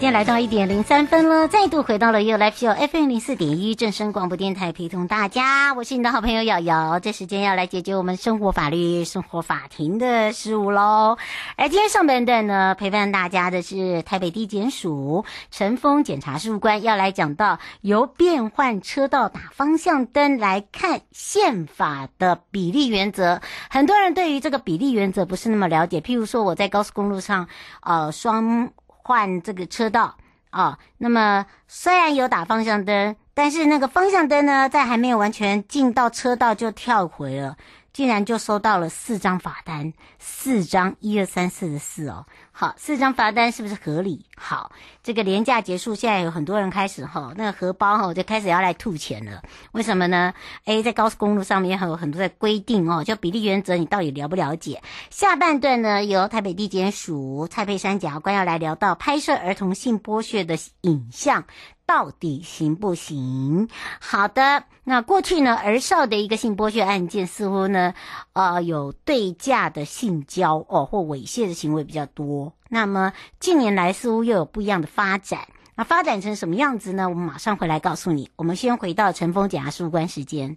间来到一点零三分了，再度回到了 You Live Show FM 零四点一正声广播电台，陪同大家，我是你的好朋友瑶瑶。这时间要来解决我们生活法律、生活法庭的事务喽。而今天上半段呢，陪伴大家的是台北地检署陈峰检察事务官，要来讲到由变换车道打方向灯来看宪法的比例原则。很多人对于这个比例原则不是那么了解，譬如说我在高速公路上，呃，双。换这个车道啊，那么虽然有打方向灯，但是那个方向灯呢，在还没有完全进到车道就跳回了。竟然就收到了四张罚单，四张一二三四的四哦，好，四张罚单是不是合理？好，这个连假结束，现在有很多人开始哈，那个荷包哈就开始要来吐钱了。为什么呢？诶，在高速公路上面还有很多的规定哦，就比例原则，你到底了不了解？下半段呢，由台北地检署蔡佩珊检察官要来聊到拍摄儿童性剥削的影像。到底行不行？好的，那过去呢，儿少的一个性剥削案件似乎呢，呃，有对价的性交哦或猥亵的行为比较多。那么近年来似乎又有不一样的发展，那发展成什么样子呢？我们马上回来告诉你。我们先回到陈峰检察事务官时间。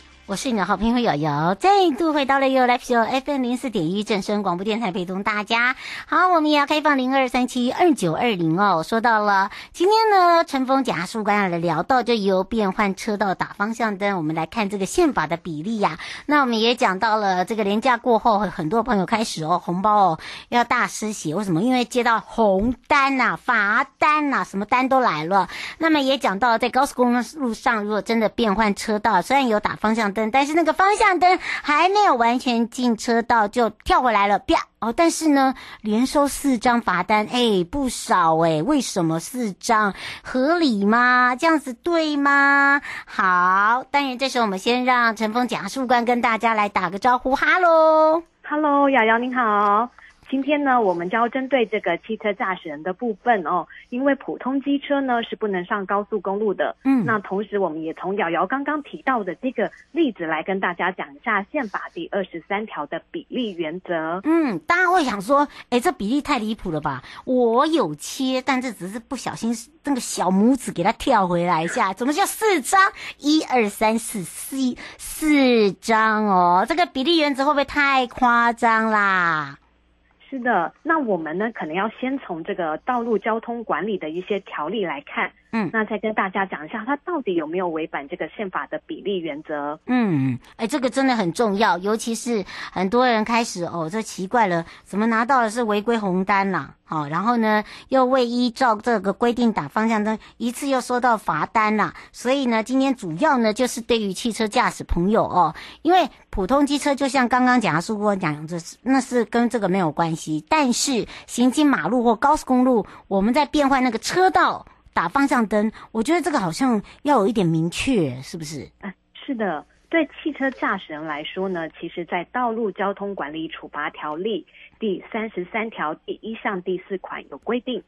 我是你的好朋友瑶瑶，再度回到了 You Live Show FM 零四点一正声广播电台，陪同大家。好，我们也要开放零二三七二九二零哦。说到了今天呢，陈峰检察事务官来聊到，就由变换车道打方向灯，我们来看这个宪法的比例呀、那我们也讲到了这个连假过后，很多朋友开始哦，红包哦要大失血，为什么？因为接到红单呐、罚单呐、什么单都来了。那么也讲到在高速公路上，如果真的变换车道，虽然有打方向灯。但是那个方向灯还没有完全进车道就跳回来了，啪！哦，但是呢，连收四张罚单，哎，不少哎，为什么四张？合理吗？这样子对吗？好，当然这时候我们先让陈峰检察事务官跟大家来打个招呼，哈喽，哈喽，瑶瑶你好。今天呢，我们就要针对这个汽车驾驶人的部分哦，因为普通机车呢是不能上高速公路的。嗯，那同时我们也从瑶瑶刚刚提到的这个例子来跟大家讲一下宪法第二十三条的比例原则。嗯，大家会想说，哎，这比例太离谱了吧？我有切，但这只是不小心那个小拇指给它跳回来一下，怎么叫四张？一二三四四四张哦，这个比例原则会不会太夸张啦？是的，那我们呢，可能要先从这个道路交通管理的一些条例来看。嗯，那再跟大家讲一下，它到底有没有违反这个宪法的比例原则？嗯，哎，这个真的很重要，尤其是很多人开始哦，这奇怪了，怎么拿到的是违规红单呐？好，然后呢，又未依照这个规定打方向灯，一次又收到罚单呐。所以呢，今天主要呢就是对于汽车驾驶朋友哦，因为普通机车就像刚刚讲的叔哥讲，这是那是跟这个没有关系，但是行经马路或高速公路，我们在变换那个车道。打方向灯，我觉得这个好像要有一点明确，是不是？啊，是的，对汽车驾驶人来说呢，其实，在《道路交通管理处罚条例》第三十三条第一项第四款有规定，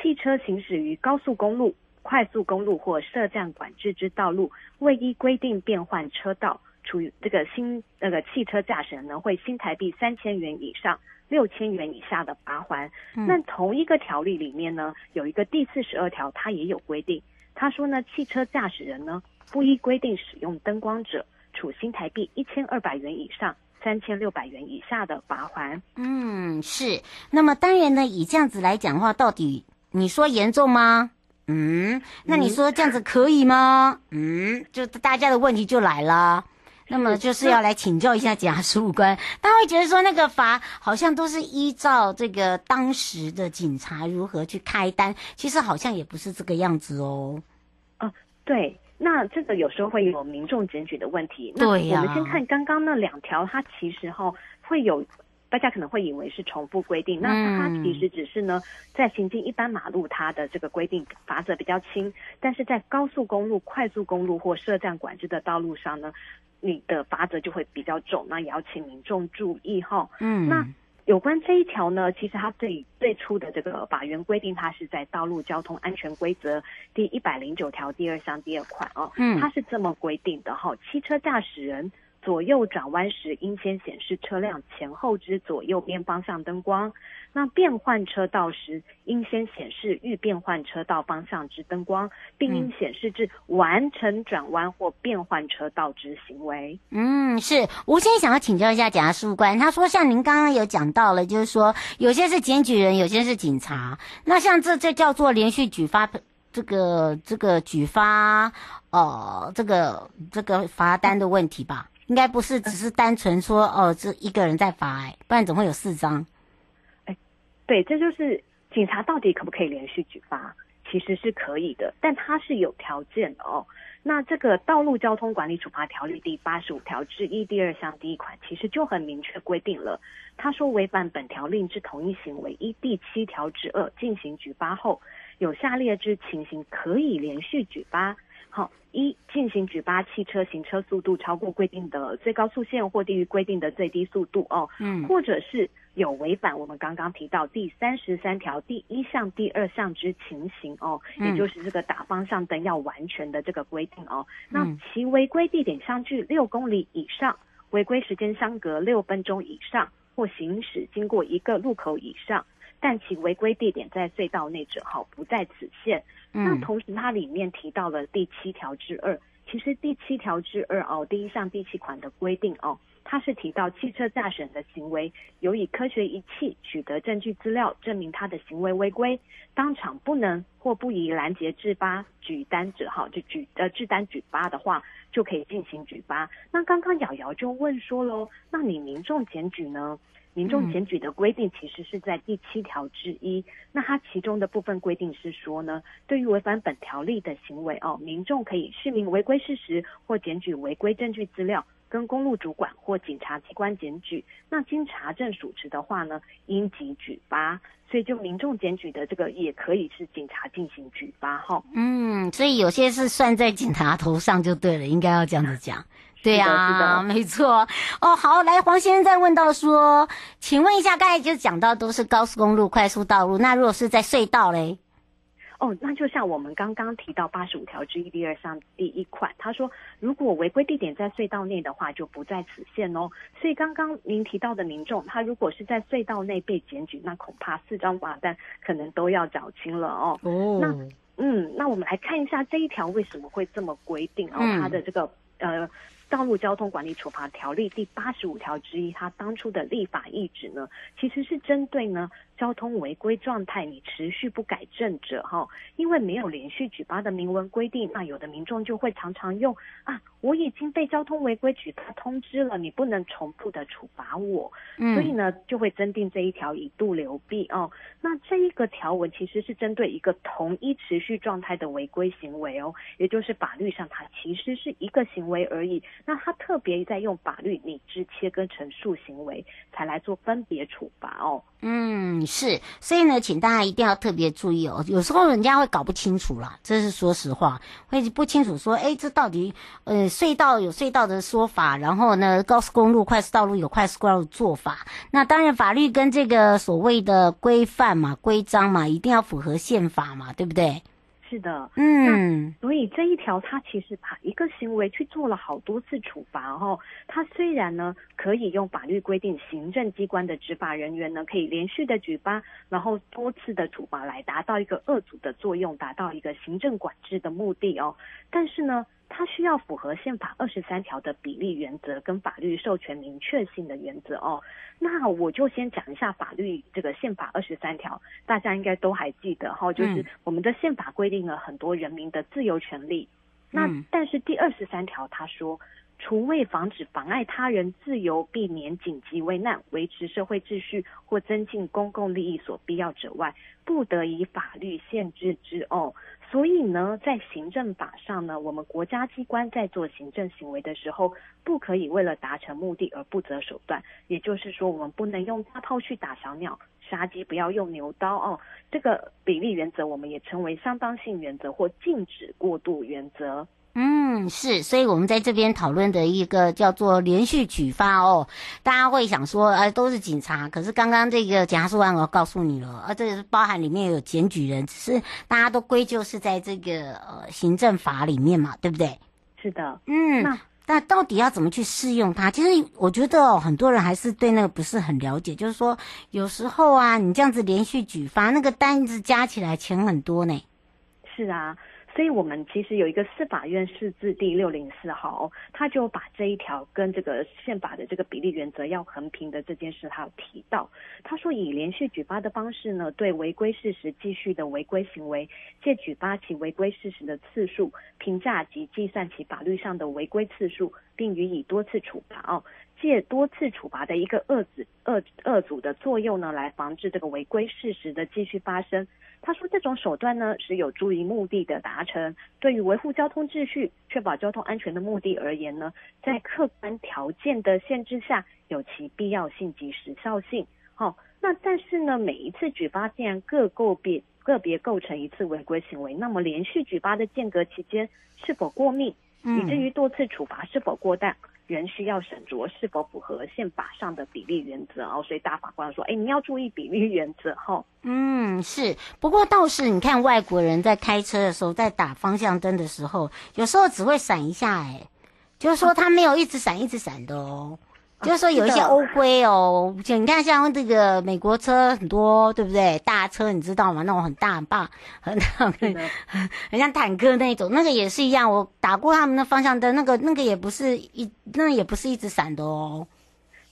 汽车行驶于高速公路、快速公路或设站管制之道路，未依规定变换车道，处于这个新那个汽车驾驶人呢，会新台币三千元以上。六千元以下的罚锾。那同一个条例里面呢，有一个第四十二条，它也有规定。他说呢，汽车驾驶人呢，不依规定使用灯光者，处新台币一千二百元以上三千六百元以下的罚锾。嗯，是。那么当然呢，以这样子来讲的话，到底你说严重吗？嗯，那你说这样子可以吗？嗯，就大家的问题就来了。那么就是要来请教一下检察官，他会觉得说那个罚好像都是依照这个当时的警察如何去开单，其实好像也不是这个样子哦。哦，对，那这个有时候会有民众检举的问题。对呀。那我们先看刚刚那两条，它其实哈会有。大家可能会以为是重复规定，那它其实只是呢，在行经一般马路，它的这个规定罚则比较轻，但是在高速公路、快速公路或设站管制的道路上呢，你的罚则就会比较重。那也要请民众注意哈。嗯，那有关这一条呢，其实它最最初的这个法源规定，它是在《道路交通安全规则》第一百零九条第二项第二款哦。嗯，它是这么规定的哈，汽车驾驶人。左右转弯时，应先显示车辆前后之左右边方向灯光。那变换车道时，应先显示欲变换车道方向之灯光，并应显示至完成转弯或变换车道之行为。嗯，是。我现在想要请教一下检察事务官，他说像您刚刚有讲到了，就是说有些是检举人，有些是警察。那像这这叫做连续举发这个这个举发呃这个这个罚单的问题吧？应该不是只是单纯说哦，这一个人在罚哎，不然怎么会有四张？哎，对，这就是警察到底可不可以连续举发？其实是可以的，但它是有条件的哦。那这个《道路交通管理处罚条例》第八十五条之一第二项第一款，其实就很明确规定了。他说，违反本条令之同一行为，依第七条之二进行举发后，有下列之情形可以连续举发。好，一进行举发汽车行车速度超过规定的最高速限或低于规定的最低速度哦，嗯，或者是有违反我们刚刚提到第三十三条第一项、第二项之情形哦，也就是这个打方向灯要完全的这个规定哦，那其违规地点相距六公里以上，违规时间相隔六分钟以上，或行驶经过一个路口以上。但其违规地点在隧道内者，好不在此限。那同时，它里面提到了第七条之二，其实第七条之二哦，第一项第七款的规定哦，它是提到汽车驾驶人的行为有以科学仪器取得证据资料证明他的行为违规，当场不能或不宜拦截制发举单者，哈就举呃制单举发的话，就可以进行举发。那刚刚瑶瑶就问说喽，那你民众检举呢？民众检举的规定其实是在第七条之一，那它其中的部分规定是说呢，对于违反本条例的行为哦，民众可以释明违规事实或检举违规证据资料，跟公路主管或警察机关检举。那经查证属实的话呢，应即举发。所以就民众检举的这个也可以是警察进行举发哈。嗯，所以有些是算在警察头上就对了，应该要这样子讲。对呀、啊，是的，没错。哦，好，来，黄先生再问到说，请问一下，刚才就讲到都是高速公路、快速道路，那如果是在隧道嘞？哦，那就像我们刚刚提到八十五条之一第二项第一款，他说如果违规地点在隧道内的话，就不在此限哦。所以刚刚您提到的民众，他如果是在隧道内被检举，那恐怕四张罚单可能都要缴清了哦。哦，那嗯，那我们来看一下这一条为什么会这么规定哦，它的这个呃。道路交通管理处罚条例第八十五条之一，它当初的立法意旨呢，其实是针对呢交通违规状态你持续不改正者哈，因为没有连续举发的明文规定，那有的民众就会常常用啊，我已经被交通违规举发通知了，你不能重复的处罚我，嗯，所以呢就会增订这一条以度流弊哦。那这一个条文其实是针对一个同一持续状态的违规行为哦，也就是法律上它其实是一个行为而已。那它特别在用法律拟制切割成数行为，才来做分别处罚哦。嗯，是，所以呢，请大家一定要特别注意哦。有时候人家会搞不清楚啦，这是说实话，会不清楚说，哎，这到底呃隧道有隧道的说法，然后呢，高速公路、快速道路有快速道路做法。那当然，法律跟这个所谓的规范嘛、规章嘛，一定要符合宪法嘛，对不对？是的，嗯，所以这一条它其实把一个行为去做了好多次处罚哦。它虽然呢可以用法律规定，行政机关的执法人员呢可以连续的举发，然后多次的处罚来达到一个遏阻的作用，达到一个行政管制的目的哦。但是呢。它需要符合宪法二十三条的比例原则跟法律授权明确性的原则哦。那我就先讲一下法律这个宪法二十三条，大家应该都还记得哈，就是我们的宪法规定了很多人民的自由权利。那但是第二十三条他说，除为防止妨碍他人自由、避免紧急危难、维持社会秩序或增进公共利益所必要者外，不得以法律限制之哦。所以呢，在行政法上呢，我们国家机关在做行政行为的时候，不可以为了达成目的而不择手段。也就是说，我们不能用大炮去打小鸟，杀鸡不要用牛刀哦。这个比例原则，我们也称为相当性原则或禁止过度原则。嗯，是，所以我们在这边讨论的一个叫做连续举发哦，大家会想说，呃，都是警察，可是刚刚这个检察官我告诉你了，啊，这个是包含里面有检举人，只是大家都归咎是在这个呃行政法里面嘛，对不对？是的，嗯，那那到底要怎么去适用它？其实我觉得哦，很多人还是对那个不是很了解，就是说有时候啊，你这样子连续举发，那个单子加起来钱很多呢。是啊。所以我们其实有一个司法院释字第六零四号，他就把这一条跟这个宪法的这个比例原则要横平的这件事，他有提到。他说，以连续举发的方式呢，对违规事实继续的违规行为，借举发其违规事实的次数，评价及计算其法律上的违规次数，并予以多次处罚哦。借多次处罚的一个遏制、遏遏阻的作用呢，来防止这个违规事实的继续发生。他说，这种手段呢是有助于目的的达成。对于维护交通秩序、确保交通安全的目的而言呢，在客观条件的限制下，有其必要性及时效性。好、哦，那但是呢，每一次举发既然各个别个别构成一次违规行为，那么连续举发的间隔期间是否过密，以至于多次处罚是否过当？嗯仍需要审酌是否符合宪法上的比例原则哦，所以大法官说：“哎，你要注意比例原则哈。”嗯，是。不过倒是你看外国人在开车的时候，在打方向灯的时候，有时候只会闪一下，哎，就是说他没有一直闪一直闪的哦。就是说有一些欧规哦，就你看像这个美国车很多，对不对？大车你知道吗？那种很大很棒，很很 很像坦克那种，那个也是一样。我打过他们的方向灯，那个那个也不是一，那也不是一直闪的哦。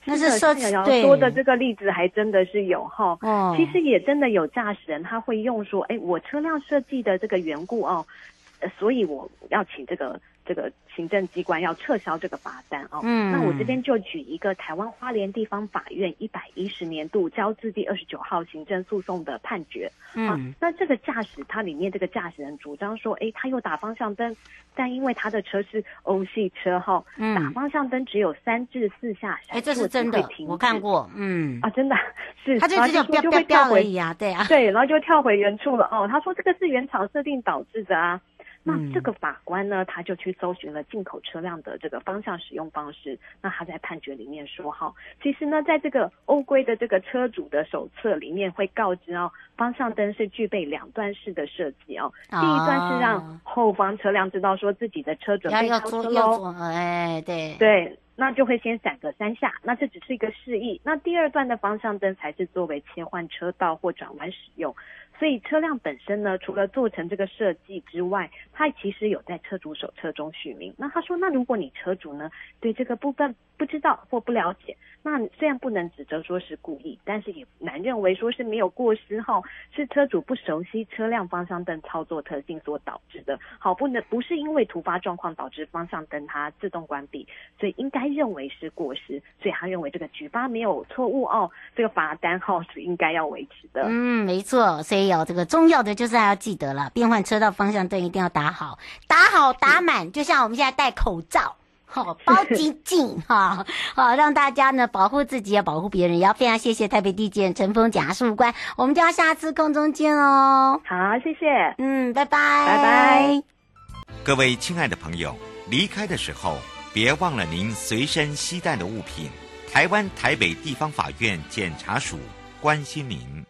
那是设计对。说的这个例子还真的是有哈。哦。其实也真的有驾驶人他会用说，哎，我车辆设计的这个缘故哦，所以我要请这个。这个行政机关要撤销这个罚单哦，嗯，那我这边就举一个台湾花莲地方法院一百一十年度交字第二十九号行政诉讼的判决，嗯，啊，那这个驾驶它里面这个驾驶人主张说，哎，他又打方向灯，但因为他的车是欧系车哈，嗯，打方向灯只有三至四下，哎，这是真的，我看过，嗯，啊，真的是，他就只有飙飙飙而已啊，对啊，对，然后就跳回原处了。哦，他说这个是原厂设定导致的啊。那这个法官呢，他就去搜寻了进口车辆的这个方向使用方式。那他在判决里面说，哈，其实呢，在这个欧规的这个车主的手册里面会告知哦，方向灯是具备两段式的设计哦。第一段是让后方车辆知道说自己的车准备超车喽。哎，对对，那就会先闪个三下。那这只是一个示意。那第二段的方向灯才是作为切换车道或转弯使用。所以车辆本身呢，除了做成这个设计之外，它其实有在车主手册中续名。那他说，那如果你车主呢，对这个部分不知道或不了解，那虽然不能指责说是故意，但是也难认为说是没有过失哈，是车主不熟悉车辆方向灯操作特性所导致的。好，不能不是因为突发状况导致方向灯它自动关闭，所以应该认为是过失，所以他认为这个举发没有错误哦，这个罚单号是应该要维持的。嗯，没错，所以有这个重要的就是还要记得了，变换车道方向灯一定要打好，打好打满，就像我们现在戴口罩。好，包紧紧哈，好，让大家呢保护自己，也保护别人。也要非常谢谢台北地检陈峰甲事务官，我们就要下次空中见哦。好，谢谢，嗯，拜拜，拜拜。各位亲爱的朋友，离开的时候别忘了您随身携带的物品。台湾台北地方法院检察署关心您。